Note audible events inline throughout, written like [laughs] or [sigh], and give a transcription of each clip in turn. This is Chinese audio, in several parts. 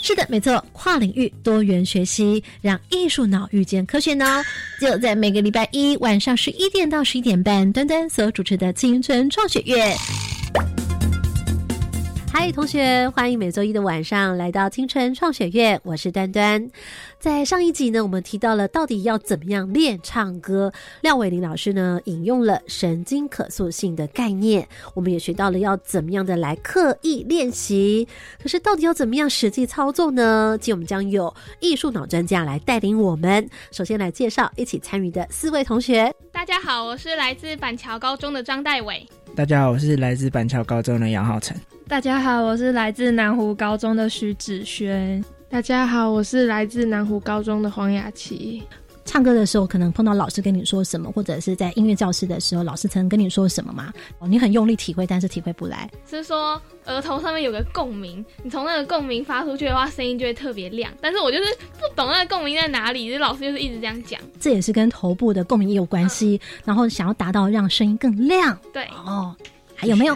是的，没错，跨领域多元学习，让艺术脑遇见科学脑，[sighs] 就在每个礼拜一晚上十一点到十一点半，端端所主持的青春创学院。嗨，同学，欢迎每周一的晚上来到青春创学院，我是端端。在上一集呢，我们提到了到底要怎么样练唱歌，廖伟林老师呢引用了神经可塑性的概念，我们也学到了要怎么样的来刻意练习。可是到底要怎么样实际操作呢？今天我们将有艺术脑专家来带领我们。首先来介绍一起参与的四位同学。大家好，我是来自板桥高中的张代伟。大家好，我是来自板桥高中的杨浩成。大家好，我是来自南湖高中的徐子轩。大家好，我是来自南湖高中的黄雅琪。唱歌的时候，可能碰到老师跟你说什么，或者是在音乐教室的时候，老师曾跟你说什么吗？哦，你很用力体会，但是体会不来。是说额头上面有个共鸣，你从那个共鸣发出去的话，声音就会特别亮。但是我就是不懂那个共鸣在哪里，就老师就是一直这样讲。这也是跟头部的共鸣也有关系，然后想要达到让声音更亮。对哦，还有没有？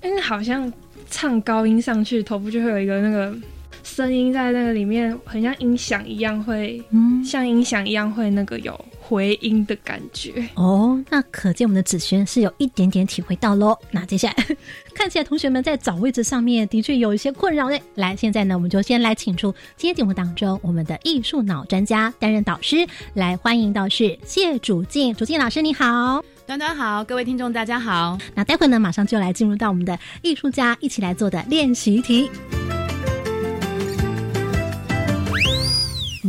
因为好像唱高音上去，头部就会有一个那个。声音在那个里面很像音响一样，会嗯，像音响一样会那个有回音的感觉哦。那可见我们的子轩是有一点点体会到喽。那接下来 [laughs] 看起来同学们在找位置上面的确有一些困扰嘞。来，现在呢，我们就先来请出今天节目当中我们的艺术脑专家担任导师，来欢迎到是谢主静，主静老师你好，端端好，各位听众大家好。那待会呢，马上就来进入到我们的艺术家一起来做的练习题。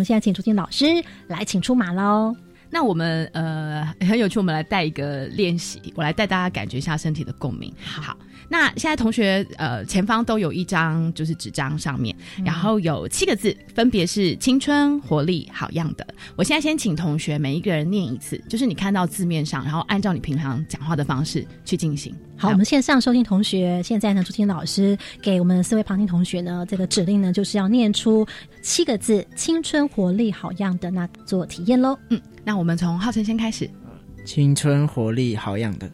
们现在请朱静老师来，请出马喽。那我们呃很有趣，我们来带一个练习，我来带大家感觉一下身体的共鸣。好。那现在同学呃前方都有一张就是纸张上面，然后有七个字，分别是青春活力好样的。我现在先请同学每一个人念一次，就是你看到字面上，然后按照你平常讲话的方式去进行。好，我们线上收听同学，现在呢，朱青老师给我们四位旁听同学呢，这个指令呢，就是要念出七个字“青春活力好样的”，那做体验喽。嗯，那我们从浩辰先开始，“青春活力好样的”。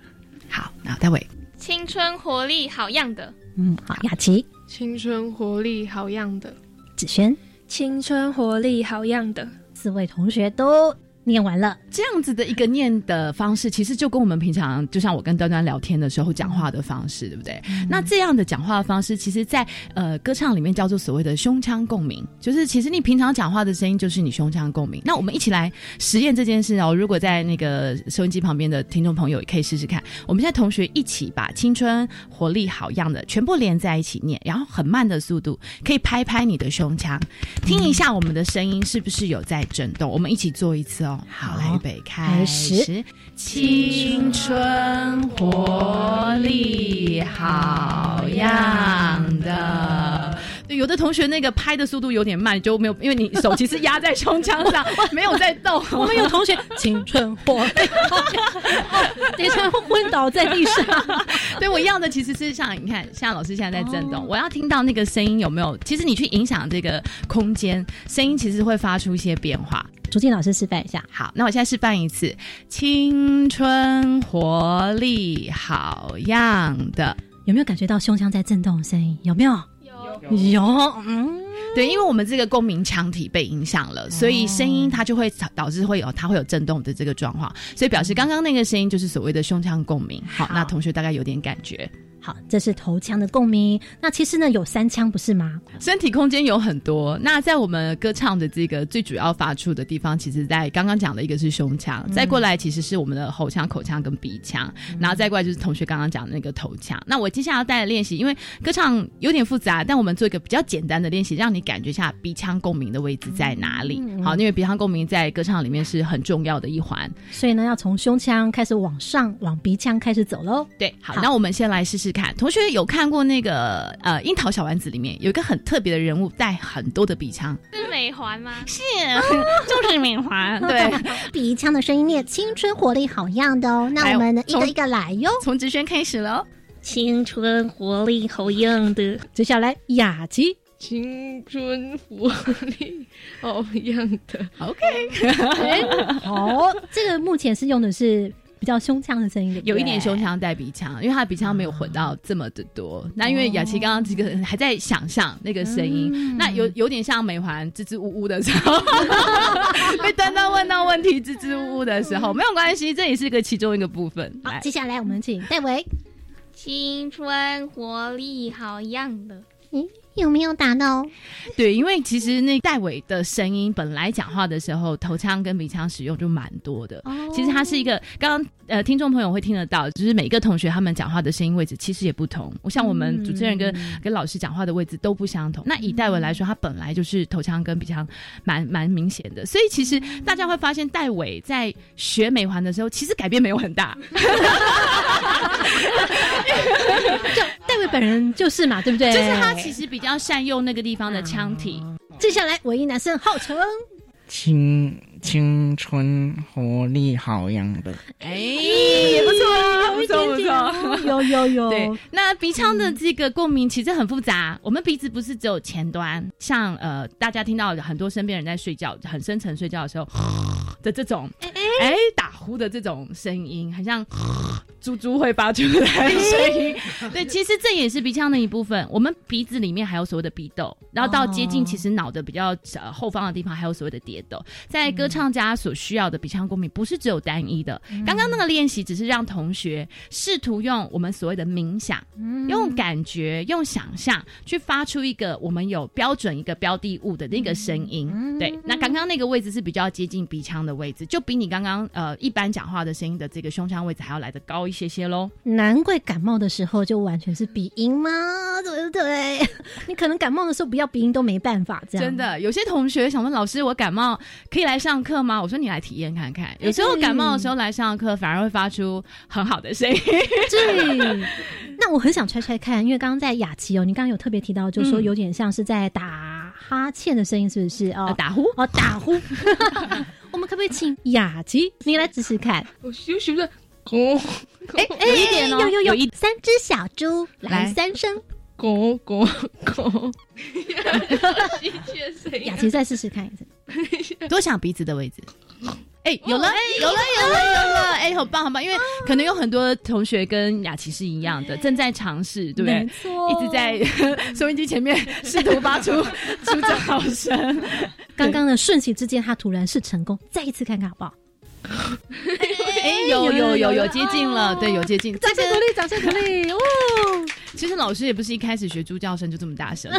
好，那戴伟。青春活力好样的，嗯，好，雅琪，青春活力好样的，子轩，青春活力好样的，四位同学都。念完了，这样子的一个念的方式，其实就跟我们平常，就像我跟端端聊天的时候讲话的方式，对不对？那这样的讲话的方式，其实，在呃歌唱里面叫做所谓的胸腔共鸣，就是其实你平常讲话的声音就是你胸腔共鸣。那我们一起来实验这件事哦。如果在那个收音机旁边的听众朋友也可以试试看。我们现在同学一起把青春活力好样的全部连在一起念，然后很慢的速度，可以拍拍你的胸腔，听一下我们的声音是不是有在震动。我们一起做一次哦。好，预备开始，青春活力好样的。对，有的同学那个拍的速度有点慢，就没有，因为你手其实压在胸腔上，[laughs] 没有在动。我们有同学青春活力，等下昏倒在地上。[laughs] 对我要的其实是像你看，像老师现在在震动，我要听到那个声音有没有？其实你去影响这个空间，声音其实会发出一些变化。竹静老师示范一下，好，那我现在示范一次，青春活力好样的，有没有感觉到胸腔在震动声音？有没有？有有，嗯，对，因为我们这个共鸣腔体被影响了，所以声音它就会导致会有它会有震动的这个状况，所以表示刚刚那个声音就是所谓的胸腔共鸣。好，那同学大概有点感觉。好，这是头腔的共鸣。那其实呢，有三腔不是吗？身体空间有很多。那在我们歌唱的这个最主要发出的地方，其实在刚刚讲的一个是胸腔，再过来其实是我们的喉腔、口腔跟鼻腔，然后再过来就是同学刚刚讲的那个头腔。那我接下来要带的练习，因为歌唱有点复杂，但我们做一个比较简单的练习，让你感觉一下鼻腔共鸣的位置在哪里。好，因为鼻腔共鸣在歌唱里面是很重要的一环，所以呢，要从胸腔开始往上，往鼻腔开始走喽。对，好，那我们先来试试。看，同学有看过那个呃《樱桃小丸子》里面有一个很特别的人物，带很多的鼻腔，是美美环吗？是，[laughs] 就是美环。[laughs] 对，鼻腔的声音念青春活力好样的哦。那我们呢一个一个来哟，从直轩开始喽。青春活力好样的，接下来雅琪。青春活力好样的，[laughs] OK。好，这个目前是用的是。比较胸腔的声音，有一点胸腔带鼻腔，因为他的鼻腔没有混到这么的多。那因为雅琪刚刚这个还在想象那个声音，那有有点像美环支支吾吾的时候，[laughs] 被端端问到问题支支吾吾的时候，没有关系，这也是个其中一个部分。好，接下来我们请戴维，青春活力好样的，嗯。有没有打到？对，因为其实那戴伟的声音本来讲话的时候，头腔跟鼻腔使用就蛮多的。其实他是一个，刚刚呃，听众朋友会听得到，就是每一个同学他们讲话的声音位置其实也不同。我像我们主持人跟跟老师讲话的位置都不相同。那以戴伟来说，他本来就是头腔跟鼻腔蛮蛮明显的，所以其实大家会发现戴伟在学美环的时候，其实改变没有很大。[laughs] 就戴伟本人就是嘛，对不对？就是他其实比较。要善用那个地方的腔体。接下来，唯一男生浩成，青青春活力好样的，哎，也不错，不错，不错，有有有。对，那鼻腔的这个共鸣其实很复杂。我们鼻子不是只有前端，像呃，大家听到很多身边人在睡觉，很深沉睡觉的时候的这种，哎，打呼的这种声音，很像。猪猪会发出来的声音，[laughs] 对，其实这也是鼻腔的一部分。我们鼻子里面还有所谓的鼻窦，然后到接近其实脑的比较呃后方的地方还有所谓的蝶窦。在歌唱家所需要的鼻腔共鸣不是只有单一的。刚刚那个练习只是让同学试图用我们所谓的冥想，用感觉、用想象去发出一个我们有标准一个标的物的那个声音。对，那刚刚那个位置是比较接近鼻腔的位置，就比你刚刚呃一般讲话的声音的这个胸腔位置还要来得高。一些些喽，难怪感冒的时候就完全是鼻音吗？[laughs] 对不对？你可能感冒的时候不要鼻音都没办法，这样真的。有些同学想问老师，我感冒可以来上课吗？我说你来体验看看。有时候感冒的时候来上课，反而会发出很好的声音。对，那我很想猜猜看，因为刚刚在雅琪哦，你刚刚有特别提到，就是说有点像是在打哈欠的声音，是不是？哦，打呼哦，打呼。可不可以请雅琪你来试试看？我休息的。哦，哎哎，有一点哦，有有有，一三只小猪来三声，咕咕咕，[laughs] 雅琪再试试看一次，[laughs] 多想鼻子的位置。哎，有了，有了，有了，有了！哎，好棒，好棒！因为可能有很多同学跟雅琪是一样的，正在尝试，对不对？没错，一直在 [laughs] 收音机前面试图发出 [laughs] 出这好声。刚刚的瞬息之间，他突然是成功，再一次看看好不好？[laughs] 哎，有有有有接近了，对，有接近，掌声鼓励，掌声鼓励！哦，其实老师也不是一开始学猪叫声就这么大声。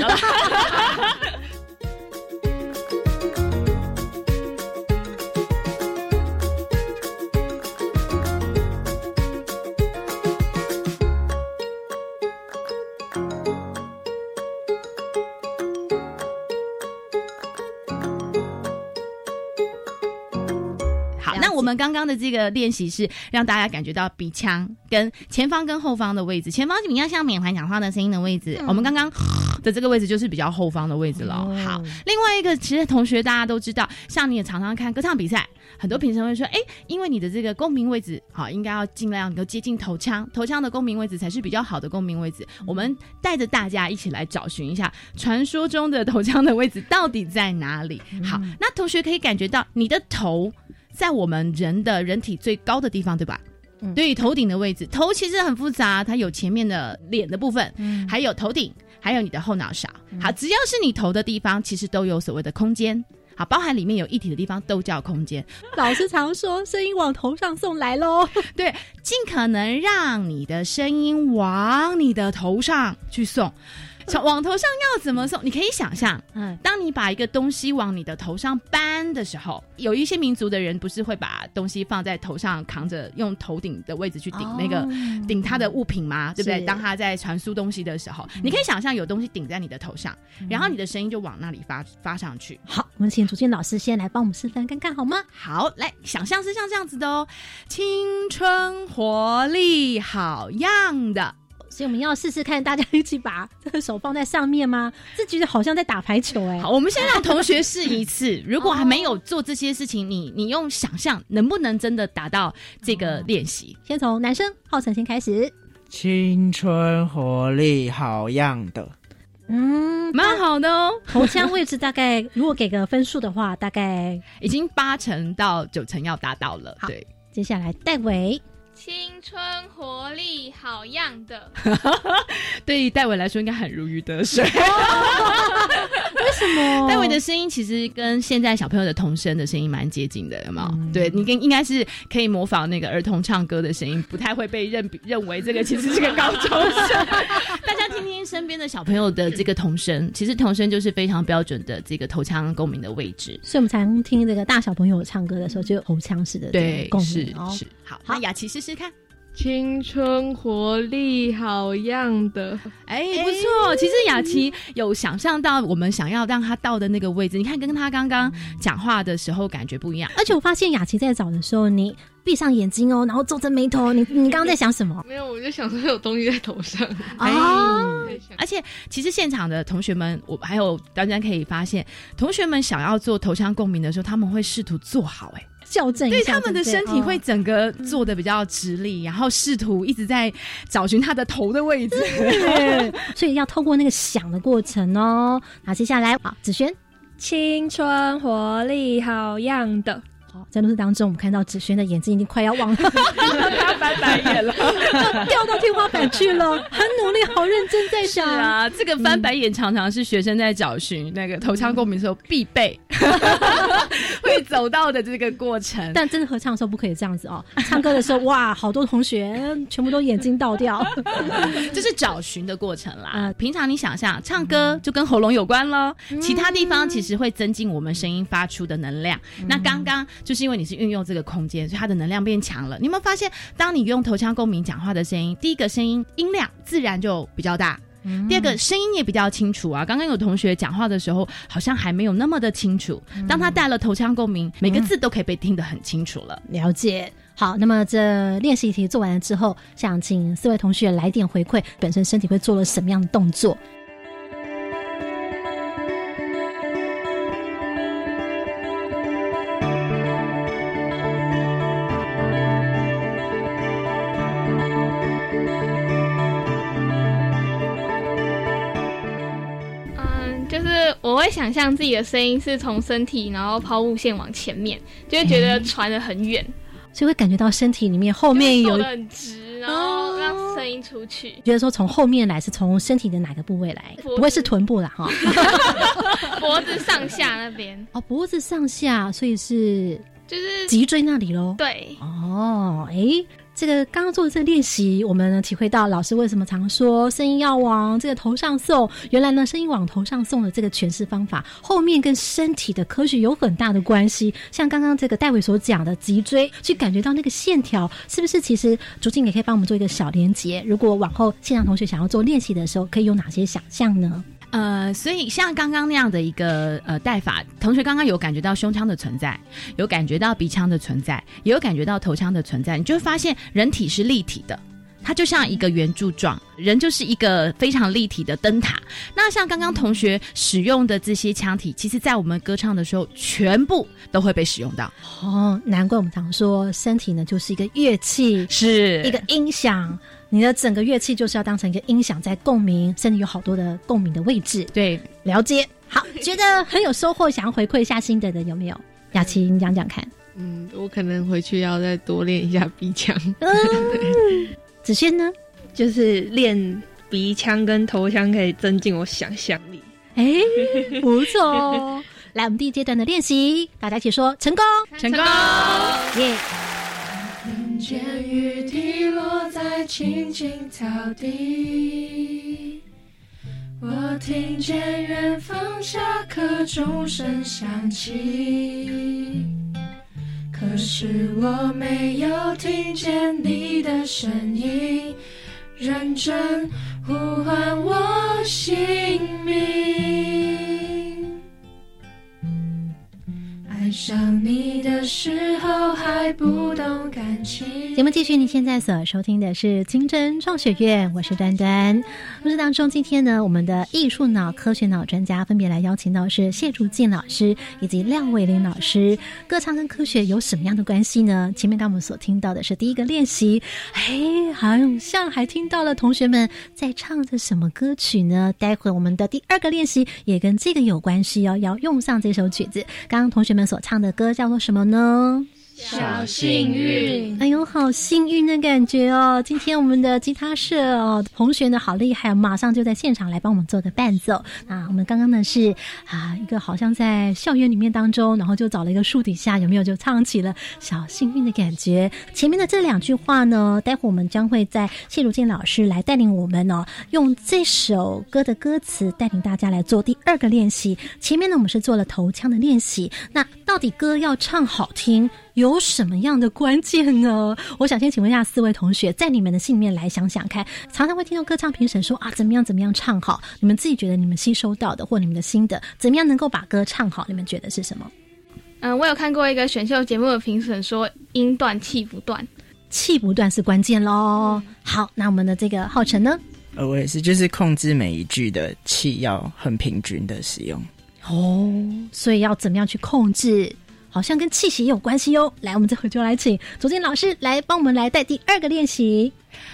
们刚刚的这个练习是让大家感觉到鼻腔跟前方跟后方的位置，前方你要像缅怀讲话的声音的位置，我们刚刚的这个位置就是比较后方的位置了。好，另外一个其实同学大家都知道，像你也常常看歌唱比赛，很多评审会说，哎，因为你的这个共鸣位置好，应该要尽量能够接近头腔，头腔的共鸣位置才是比较好的共鸣位置。我们带着大家一起来找寻一下传说中的头腔的位置到底在哪里。好，那同学可以感觉到你的头。在我们人的人体最高的地方，对吧？对于，头顶的位置，头其实很复杂，它有前面的脸的部分，还有头顶，还有你的后脑勺。好，只要是你头的地方，其实都有所谓的空间。好，包含里面有一体的地方都叫空间。老师常说，声音往头上送来喽。[laughs] 对，尽可能让你的声音往你的头上去送。往头上要怎么送？你可以想象，嗯，当你把一个东西往你的头上搬的时候，有一些民族的人不是会把东西放在头上扛着，用头顶的位置去顶那个顶他的物品吗？对不对？当他在传输东西的时候，你可以想象有东西顶在你的头上，然后你的声音就往那里发发上去。好，我们请竹俊老师先来帮我们示范看看好吗？好，来想象是像这样子的哦，青春活力好样的。所以我们要试试看，大家一起把这个手放在上面吗？这觉得好像在打排球哎。好，我们先让同学试一次。如果还没有做这些事情，你你用想象能不能真的达到这个练习？先从男生浩辰先开始。青春活力好样的，嗯，蛮好的哦。[laughs] 头腔位置大概，如果给个分数的话，大概已经八成到九成要达到了。对，接下来戴伟。青春活力好样的，[laughs] 对于戴伟来说应该很如鱼得水。[laughs] 为什么？戴维的声音其实跟现在小朋友的童声的声音蛮接近的，有没有？对你跟应该是可以模仿那个儿童唱歌的声音，不太会被认认为这个其实是个高中生。[laughs] 大家听听身边的小朋友的这个童声，其实童声就是非常标准的这个头腔共鸣的位置。所以我们常听这个大小朋友唱歌的时候，就有头腔式的对共鸣。是是，好，那雅琪试试。看，青春活力好样的，哎，不错。其实雅琪有想象到我们想要让他到的那个位置，你看跟他刚刚讲话的时候感觉不一样。而且我发现雅琪在找的时候，你闭上眼睛哦，然后皱着眉头。你你刚刚在想什么？[laughs] 没有，我就想说有东西在头上。哦，而且其实现场的同学们，我还有大家可以发现，同学们想要做头腔共鸣的时候，他们会试图做好，哎。校正一下对他们的身体会整个坐的比较直立，然后试图一直在找寻他的头的位置，[laughs] 所以要透过那个想的过程哦。好，接下来好，子轩，青春活力好样的。好，在录制当中，我们看到子轩的眼睛已经快要忘了，他翻白眼了，掉到天花板去了，很努力，好认真在想啊。这个翻白眼常常是学生在找寻那个头腔共鸣的时候必备。[laughs] 会走到的这个过程，但真的合唱的时候不可以这样子哦。唱歌的时候，哇，好多同学全部都眼睛倒掉，[laughs] 这是找寻的过程啦。平常你想象唱歌就跟喉咙有关喽，其他地方其实会增进我们声音发出的能量。那刚刚就是因为你是运用这个空间，所以它的能量变强了。你有没有发现，当你用头腔共鸣讲话的声音，第一个声音音量自然就比较大。第二个声音也比较清楚啊！刚刚有同学讲话的时候，好像还没有那么的清楚。当他带了头腔共鸣，每个字都可以被听得很清楚了。了解。好，那么这练习题做完了之后，想请四位同学来点回馈，本身身体会做了什么样的动作？我想象自己的声音是从身体，然后抛物线往前面，就会觉得传的很远，所以会感觉到身体里面后面有很直，然后让声音出去。觉得说从后面来是从身体的哪个部位来？不会是臀部啦，哈，[laughs] 脖子上下那边哦，脖子上下，所以是就是脊椎那里喽。对，哦，哎。这个刚刚做的这个练习，我们体会到老师为什么常说声音要往这个头上送。原来呢，声音往头上送的这个诠释方法，后面跟身体的科学有很大的关系。像刚刚这个戴伟所讲的脊椎，去感觉到那个线条，是不是？其实竹静也可以帮我们做一个小连接。如果往后现场同学想要做练习的时候，可以有哪些想象呢？呃，所以像刚刚那样的一个呃戴法，同学刚刚有感觉到胸腔的存在，有感觉到鼻腔的存在，也有感觉到头腔的存在，你就会发现人体是立体的，它就像一个圆柱状，人就是一个非常立体的灯塔。那像刚刚同学使用的这些腔体，其实在我们歌唱的时候，全部都会被使用到。哦，难怪我们常说身体呢就是一个乐器，是一个音响。你的整个乐器就是要当成一个音响，在共鸣，甚至有好多的共鸣的位置。对，了解。好，觉得很有收获，想要回馈一下心得的有没有？雅琪，你讲讲看。嗯，我可能回去要再多练一下鼻腔。嗯，子轩呢，就是练鼻腔跟头腔，可以增进我想象力。哎，不错哦。[laughs] 来，我们第一阶段的练习，大家一起说成功，成功，耶。听见雨滴落在青青草地，我听见远方下课钟声响起，可是我没有听见你的声音，认真呼唤我姓名。想你的时候还。不懂感情。节目继续，你现在所收听的是金针创学院，我是端端。故事当中，今天呢，我们的艺术脑、科学脑专家分别来邀请到是谢竹静老师以及廖伟林老师。歌唱跟科学有什么样的关系呢？前面刚我们所听到的是第一个练习，哎，好像还听到了同学们在唱着什么歌曲呢？待会我们的第二个练习也跟这个有关系哦，要用上这首曲子。刚刚同学们所唱的歌叫做什么呢？小幸运，哎呦，好幸运的感觉哦！今天我们的吉他社哦同学呢好厉害，马上就在现场来帮我们做个伴奏。那我们刚刚呢是啊一个好像在校园里面当中，然后就找了一个树底下，有没有就唱起了小幸运的感觉？前面的这两句话呢，待会我们将会在谢如静老师来带领我们哦，用这首歌的歌词带领大家来做第二个练习。前面呢我们是做了头腔的练习，那到底歌要唱好听？有什么样的关键呢？我想先请问一下四位同学，在你们的心里面来想想看，常常会听到歌唱评审说啊，怎么样怎么样唱好？你们自己觉得你们吸收到的或你们的心得，怎么样能够把歌唱好？你们觉得是什么？嗯，我有看过一个选秀节目的评审说，音断气不断，气不断是关键喽。好，那我们的这个浩辰呢？呃，我也是，就是控制每一句的气要很平均的使用。哦，所以要怎么样去控制？好像跟气息有关系哦。来，我们这回就来请左建老师来帮我们来带第二个练习。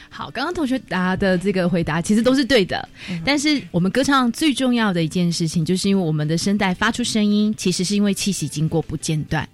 好，刚刚同学答的这个回答其实都是对的，但是我们歌唱最重要的一件事情，就是因为我们的声带发出声音，其实是因为气息经过不间断。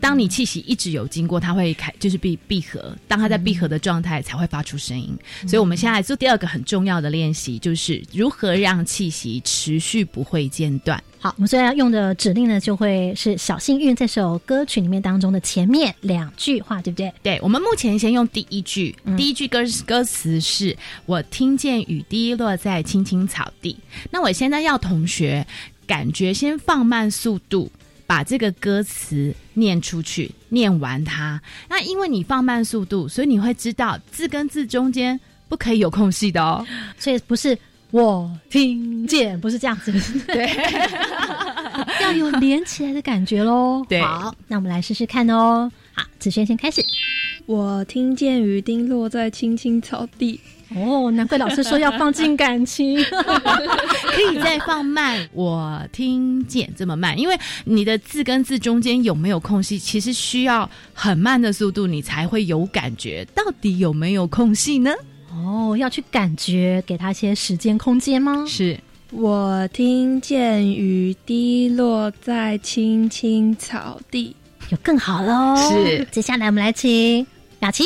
当你气息一直有经过，它会开，就是闭闭合。当它在闭合的状态，才会发出声音。所以，我们现在做第二个很重要的练习，就是如何让气息持续不会间断。好，我们现在要用的指令呢，就会是《小幸运》这首歌曲里面当中的前面两句话，对不对？对，我们目前先用第一句，第一句歌歌词是我听见雨滴落在青青草地。那我现在要同学感觉先放慢速度。把这个歌词念出去，念完它。那因为你放慢速度，所以你会知道字跟字中间不可以有空隙的哦。[laughs] 所以不是我听见，不是这样子，[laughs] 对，[laughs] 要有连起来的感觉喽。对，好，那我们来试试看哦。好，子轩先开始。我听见雨滴落在青青草地。哦，难怪老师说要放进感情，[laughs] 可以再放慢。我听见这么慢，因为你的字跟字中间有没有空隙，其实需要很慢的速度，你才会有感觉。到底有没有空隙呢？哦，要去感觉，给他些时间空间吗？是我听见雨滴落在青青草地，有更好喽。是，接下来我们来请雅琪。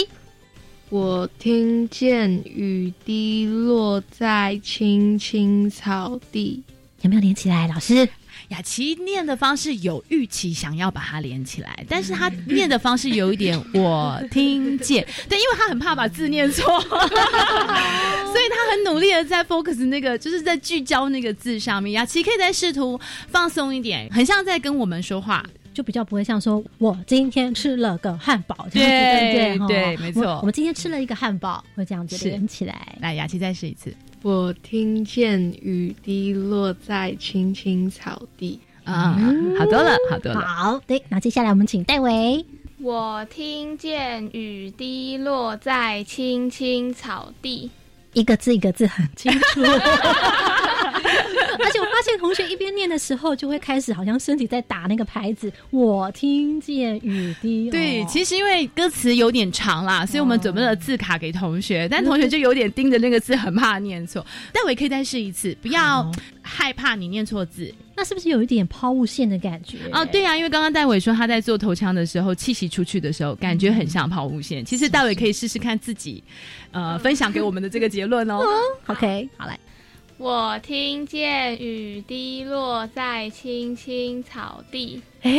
我听见雨滴落在青青草地，有没有连起来？老师，雅琪念的方式有预期想要把它连起来，但是他念的方式有一点我听见，[laughs] 对，因为他很怕把字念错，[laughs] 所以他很努力的在 focus 那个，就是在聚焦那个字上面。雅琪可以再试图放松一点，很像在跟我们说话。就比较不会像说，我今天吃了个汉堡，对对对对，没错。我们今天吃了一个汉堡，会这样子连起来。来，雅琪再试一次。我听见雨滴落在青青草地，啊，好多了，好多了。好，对，那接下来我们请戴维。我听见雨滴落在青青草地，一个字一个字很清楚。[laughs] [laughs] 而且现同学一边念的时候，就会开始好像身体在打那个牌子。我听见雨滴。对，其实因为歌词有点长啦，所以我们准备了字卡给同学，但同学就有点盯着那个字，很怕念错。戴伟可以再试一次，不要害怕你念错字。那是不是有一点抛物线的感觉？哦，对啊，因为刚刚戴伟说他在做头腔的时候，气息出去的时候，感觉很像抛物线。其实戴伟可以试试看自己，呃，分享给我们的这个结论哦。[laughs] OK，好来。我听见雨滴落在青青草地，哎，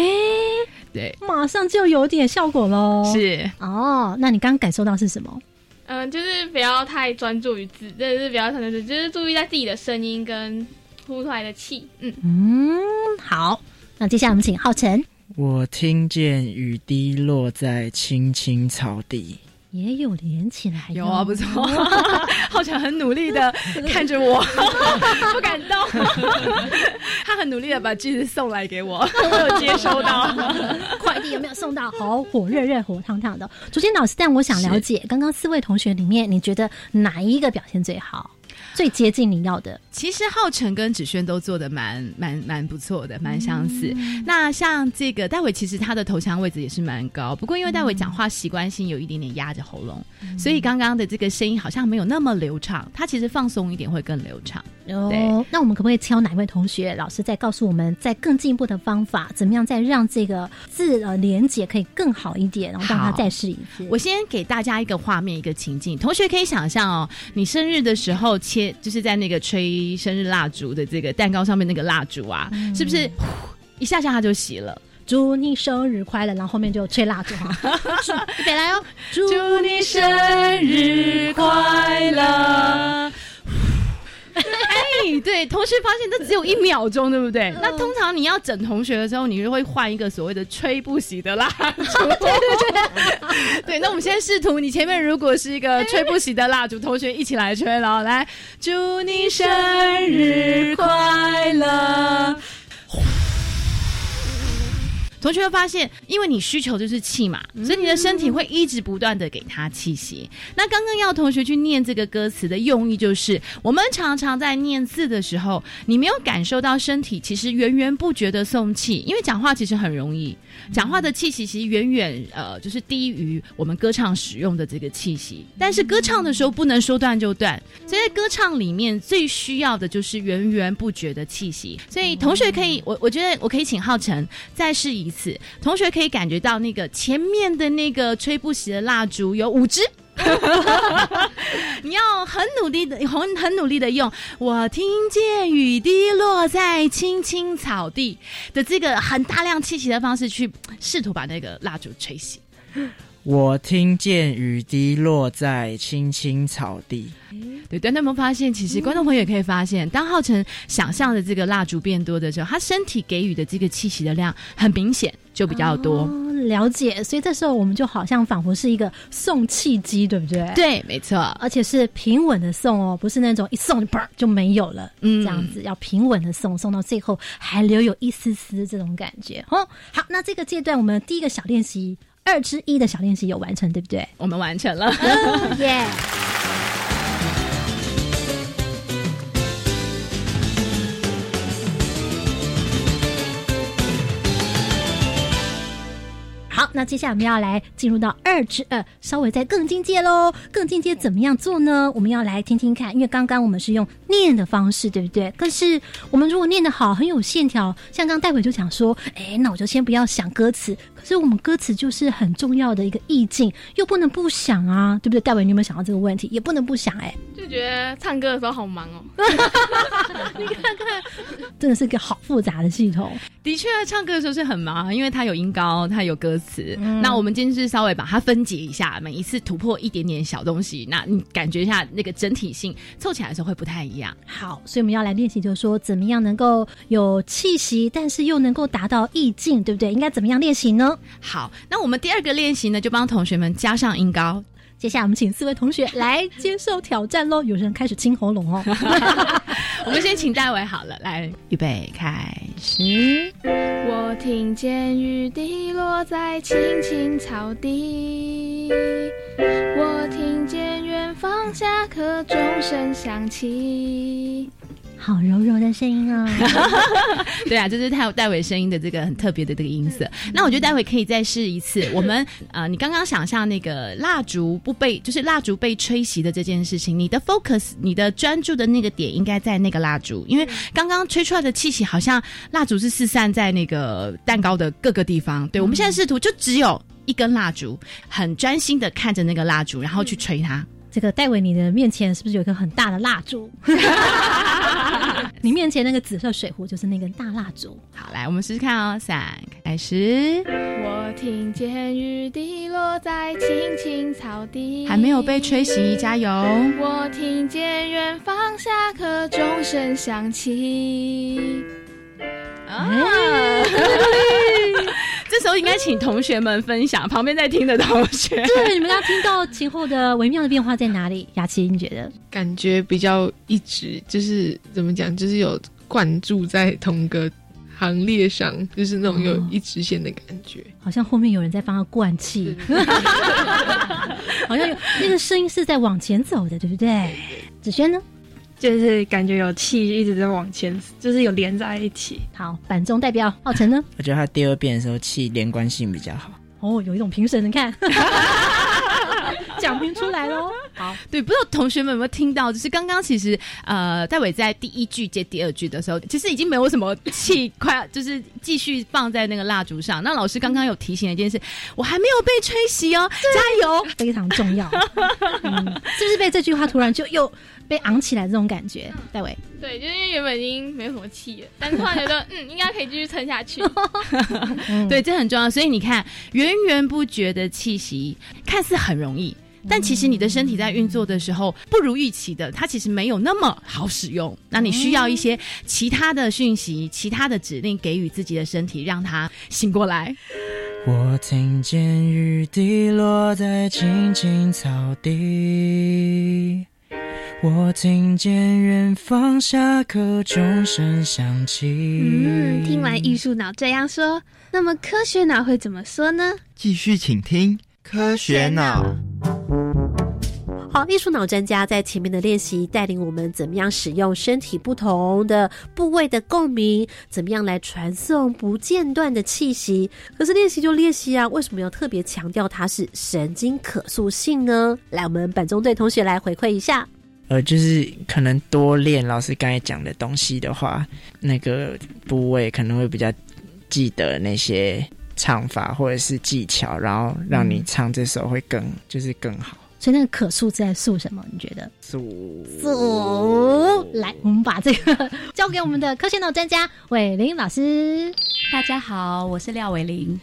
对，马上就有点效果喽。是哦，那你刚刚感受到是什么？嗯，就是不要太专注于字，真的是不要太专注，就是注意在自己的声音跟呼出来的气。嗯嗯，好，那接下来我们请浩辰。我听见雨滴落在青青草地。也有连起来，有啊，不错。[laughs] 浩辰很努力的 [laughs] 看着我，[laughs] 不敢动。他很努力的把句子送来给我，我有接收到。快递有没有送到？好火热热、火烫烫的。竹心老师，但我想了解，刚刚四位同学里面，你觉得哪一个表现最好？最接近你要的，其实浩辰跟芷萱都做的蛮蛮蛮不错的，蛮相似。那像这个戴伟，其实他的头腔位置也是蛮高，不过因为戴伟讲话习惯性有一点点压着喉咙，所以刚刚的这个声音好像没有那么流畅。他其实放松一点会更流畅。哦，那我们可不可以敲哪位同学老师再告诉我们，在更进一步的方法，怎么样再让这个字呃连接可以更好一点，然后让他再试一次？我先给大家一个画面，一个情境，同学可以想象哦，你生日的时候切，就是在那个吹生日蜡烛的这个蛋糕上面那个蜡烛啊，是不是一下下它就熄了？祝你生日快乐，然后后面就吹蜡烛哈，[laughs] 预备来哦，祝你生日快乐。哎，对，同学发现这只有一秒钟，对不对？那通常你要整同学的时候，你就会换一个所谓的吹不熄的蜡烛。[laughs] 对对对，对。那我们现在试图，你前面如果是一个吹不熄的蜡烛，同学一起来吹然后来，祝你生日快乐。同学会发现，因为你需求就是气嘛，所以你的身体会一直不断的给他气息。那刚刚要同学去念这个歌词的用意，就是我们常常在念字的时候，你没有感受到身体其实源源不绝的送气，因为讲话其实很容易，讲话的气息其实远远呃就是低于我们歌唱使用的这个气息。但是歌唱的时候不能说断就断，所以在歌唱里面最需要的就是源源不绝的气息。所以同学可以，我我觉得我可以请浩辰再试一。此，同学可以感觉到那个前面的那个吹不熄的蜡烛有五支，[laughs] 你要很努力的，很很努力的用。我听见雨滴落在青青草地的这个很大量气息的方式去试图把那个蜡烛吹熄。我听见雨滴落在青青草地。对，但有没有发现，其实观众朋友也可以发现，当浩辰想象的这个蜡烛变多的时候，他身体给予的这个气息的量很明显就比较多。了解，所以这时候我们就好像仿佛是一个送气机，对不对？对，没错，而且是平稳的送哦，不是那种一送就砰就没有了。嗯，这样子要平稳的送，送到最后还留有一丝丝这种感觉。哦，好，那这个阶段我们第一个小练习。二之一的小练习有完成，对不对？[laughs] 我们完成了，耶！好，那接下来我们要来进入到二之二，稍微再更进阶喽。更进阶怎么样做呢？我们要来听听看，因为刚刚我们是用念的方式，对不对？可是我们如果念得好，很有线条，像刚待会就想说，哎，那我就先不要想歌词。所以我们歌词就是很重要的一个意境，又不能不想啊，对不对？戴维，你有没有想到这个问题？也不能不想哎，就觉得唱歌的时候好忙哦。[laughs] 你看看，真的是个好复杂的系统。的确，唱歌的时候是很忙，因为它有音高，它有歌词。那我们今天是稍微把它分解一下，每一次突破一点点小东西，那你感觉一下那个整体性凑起来的时候会不太一样。好，所以我们要来练习，就是说怎么样能够有气息，但是又能够达到意境，对不对？应该怎么样练习呢？好，那我们第二个练习呢，就帮同学们加上音高。接下来我们请四位同学来接受挑战喽！有人开始清喉咙哦。[laughs] 我们先请戴维好了，来预备开始。我听见雨滴落在青青草地，我听见远方下课钟声响起。好柔柔的声音哦，[laughs] 对啊，就是他有戴维声音的这个很特别的这个音色。那我觉得待会可以再试一次。我们呃，你刚刚想象那个蜡烛不被，就是蜡烛被吹熄的这件事情，你的 focus，你的专注的那个点应该在那个蜡烛，因为刚刚吹出来的气息好像蜡烛是四散在那个蛋糕的各个地方。对，我们现在试图就只有一根蜡烛，很专心的看着那个蜡烛，然后去吹它。这个戴维，你的面前是不是有一个很大的蜡烛？[laughs] 你面前那个紫色水壶就是那根大蜡烛。好，来我们试试看哦。三，开始。我听见雨滴落在青青草地，还没有被吹熄，加油。我听见远方下课钟声响起。啊！这时候应该请同学们分享，旁边在听的同学，[laughs] 对，你们要听到前后的微妙的变化在哪里？雅琪，你觉得？感觉比较一直就是怎么讲，就是有。灌注在同个行列上，就是那种有一直线的感觉。好像后面有人在帮他灌气，[laughs] 好像有那个声音是在往前走的，对不对？子轩呢？就是感觉有气一直在往前，就是有连在一起。好，板中代表浩辰呢？我觉得他第二遍的时候气连贯性比较好。哦，有一种评审，你看。出来喽！好，对，不知道同学们有没有听到？就是刚刚其实呃，戴伟在第一句接第二句的时候，其实已经没有什么气，快就是继续放在那个蜡烛上。那老师刚刚有提醒一件事，我还没有被吹熄哦，加油，非常重要。是不是被这句话突然就又被昂起来这种感觉？戴伟，对，就是因为原本已经没有什么气了，但突然觉得嗯，应该可以继续撑下去。对，这很重要。所以你看，源源不绝的气息，看似很容易。但其实你的身体在运作的时候不如预期的，它其实没有那么好使用。那你需要一些其他的讯息、其他的指令给予自己的身体，让它醒过来。我听见雨滴落在青青草地，我听见远方下课钟声响起。嗯，听完艺术脑这样说，那么科学脑会怎么说呢？继续请听科学脑。好，艺术脑专家在前面的练习带领我们怎么样使用身体不同的部位的共鸣，怎么样来传送不间断的气息。可是练习就练习啊，为什么要特别强调它是神经可塑性呢？来，我们本中队同学来回馈一下。呃，就是可能多练老师刚才讲的东西的话，那个部位可能会比较记得那些唱法或者是技巧，然后让你唱这首会更就是更好。所以那个可塑在塑什么？你觉得？塑塑来，我们把这个交给我们的科学脑专家伟林老师。大家好，我是廖伟林。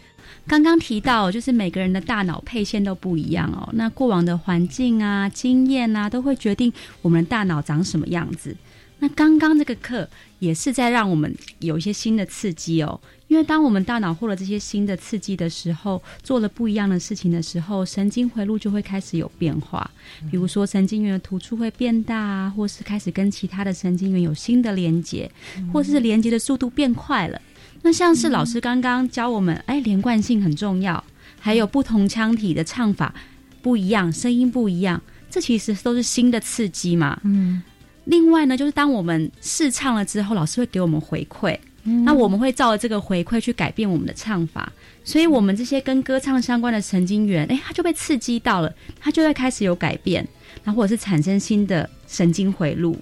刚刚提到，就是每个人的大脑配线都不一样哦。那过往的环境啊、经验啊，都会决定我们的大脑长什么样子。那刚刚这个课也是在让我们有一些新的刺激哦。因为当我们大脑获得这些新的刺激的时候，做了不一样的事情的时候，神经回路就会开始有变化。比如说，神经元的突触会变大啊，或是开始跟其他的神经元有新的连接，或是连接的速度变快了。那像是老师刚刚教我们，哎，连贯性很重要，还有不同腔体的唱法不一样，声音不一样，这其实都是新的刺激嘛。嗯。另外呢，就是当我们试唱了之后，老师会给我们回馈。那我们会照着这个回馈去改变我们的唱法，所以我们这些跟歌唱相关的神经元，哎，它就被刺激到了，它就会开始有改变，那或者是产生新的神经回路。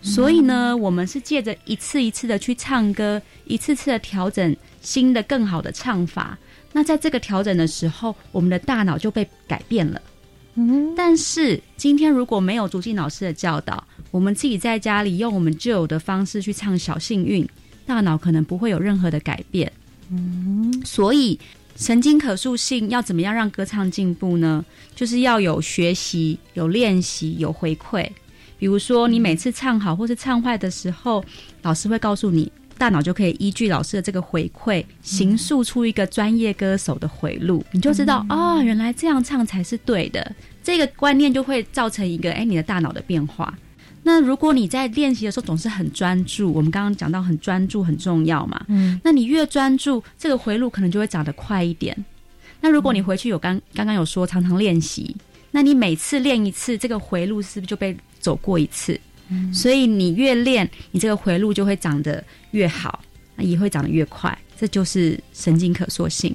所以呢，我们是借着一次一次的去唱歌，一次次的调整新的更好的唱法。那在这个调整的时候，我们的大脑就被改变了。嗯，但是今天如果没有竹静老师的教导，我们自己在家里用我们旧有的方式去唱小幸运。大脑可能不会有任何的改变，嗯，所以神经可塑性要怎么样让歌唱进步呢？就是要有学习、有练习、有回馈。比如说，你每次唱好或是唱坏的时候，老师会告诉你，大脑就可以依据老师的这个回馈，形塑出一个专业歌手的回路，你就知道啊，原来这样唱才是对的。这个观念就会造成一个哎，你的大脑的变化。那如果你在练习的时候总是很专注，我们刚刚讲到很专注很重要嘛，嗯，那你越专注，这个回路可能就会长得快一点。那如果你回去有刚刚刚有说常常练习，那你每次练一次，这个回路是不是就被走过一次？嗯，所以你越练，你这个回路就会长得越好，那也会长得越快。这就是神经可塑性。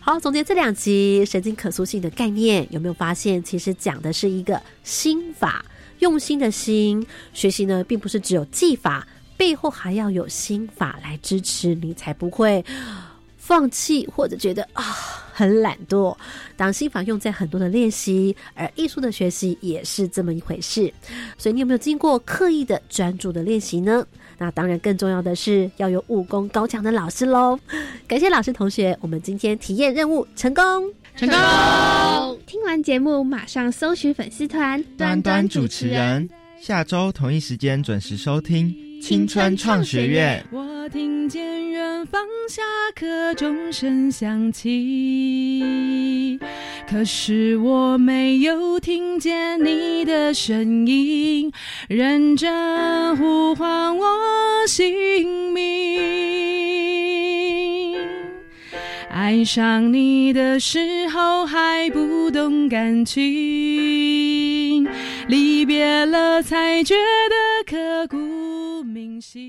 好，总结这两集神经可塑性的概念，有没有发现其实讲的是一个心法？用心的心学习呢，并不是只有技法，背后还要有心法来支持你，才不会放弃或者觉得啊很懒惰。当心法用在很多的练习，而艺术的学习也是这么一回事。所以你有没有经过刻意的专注的练习呢？那当然，更重要的是要有武功高强的老师喽。感谢老师同学，我们今天体验任务成功。成功！听完节目，马上搜寻粉丝团端端主持人，下周同一时间准时收听青春创学院。我听见远方下课钟声响起，可是我没有听见你的声音，认真呼唤我姓名。爱上你的时候还不懂感情离别了才觉得刻骨铭心。